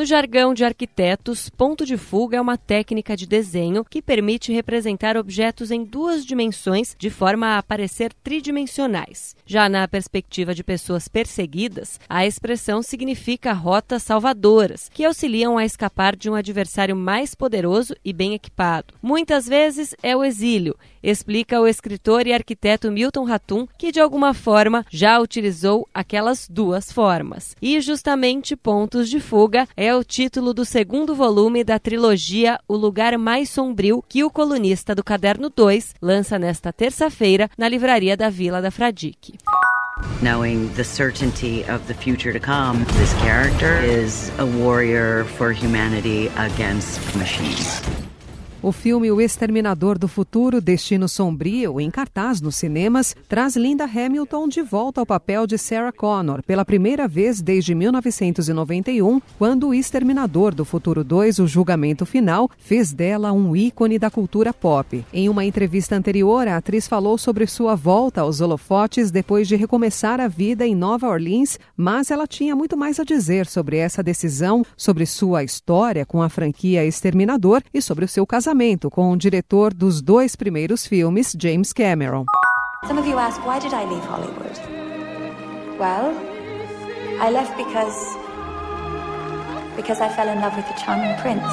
No jargão de arquitetos, ponto de fuga é uma técnica de desenho que permite representar objetos em duas dimensões de forma a parecer tridimensionais. Já na perspectiva de pessoas perseguidas, a expressão significa rotas salvadoras, que auxiliam a escapar de um adversário mais poderoso e bem equipado. Muitas vezes é o exílio, explica o escritor e arquiteto Milton Ratum, que de alguma forma já utilizou aquelas duas formas. E justamente pontos de fuga é o título do segundo volume da trilogia O Lugar Mais Sombrio, que o colunista do Caderno 2 lança nesta terça-feira na livraria da Vila da Fradique. Knowing the certainty of the future to come, this character is a warrior for humanity against machines. O filme O Exterminador do Futuro, Destino Sombrio, em cartaz nos cinemas, traz Linda Hamilton de volta ao papel de Sarah Connor pela primeira vez desde 1991, quando O Exterminador do Futuro 2, O Julgamento Final, fez dela um ícone da cultura pop. Em uma entrevista anterior, a atriz falou sobre sua volta aos holofotes depois de recomeçar a vida em Nova Orleans, mas ela tinha muito mais a dizer sobre essa decisão, sobre sua história com a franquia Exterminador e sobre o seu casamento casamento com o diretor dos dois primeiros filmes, James Cameron. Some of you ask why did I leave Hollywood? Well, I left because because I fell in love with the charming prince.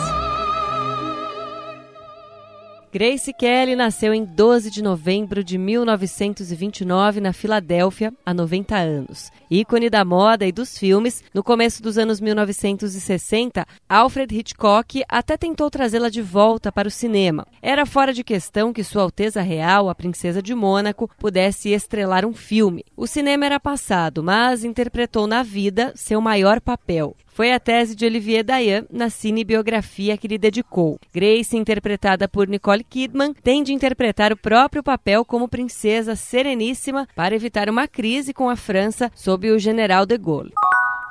Grace Kelly nasceu em 12 de novembro de 1929 na Filadélfia, há 90 anos. Ícone da moda e dos filmes, no começo dos anos 1960, Alfred Hitchcock até tentou trazê-la de volta para o cinema. Era fora de questão que Sua Alteza Real, a Princesa de Mônaco, pudesse estrelar um filme. O cinema era passado, mas interpretou na vida seu maior papel. Foi a tese de Olivier Dayan na cinebiografia que lhe dedicou. Grace, interpretada por Nicole Kidman, tem de interpretar o próprio papel como princesa sereníssima para evitar uma crise com a França sob o general de Gaulle.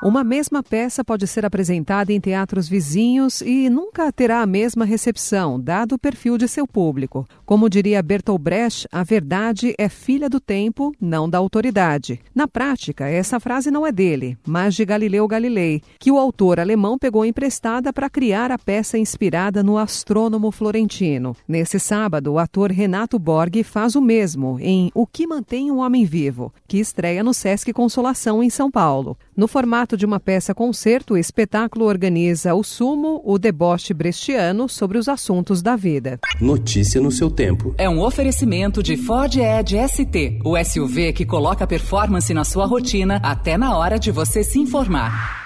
Uma mesma peça pode ser apresentada em teatros vizinhos e nunca terá a mesma recepção, dado o perfil de seu público. Como diria Bertolt Brecht, a verdade é filha do tempo, não da autoridade. Na prática, essa frase não é dele, mas de Galileu Galilei, que o autor alemão pegou emprestada para criar a peça inspirada no astrônomo florentino. Nesse sábado, o ator Renato Borg faz o mesmo em O que mantém um homem vivo, que estreia no Sesc Consolação em São Paulo. No formato de uma peça-concerto, o espetáculo organiza o sumo, o deboche brechtiano sobre os assuntos da vida. Notícia no seu tempo. É um oferecimento de Ford Edge ST, o SUV que coloca performance na sua rotina até na hora de você se informar.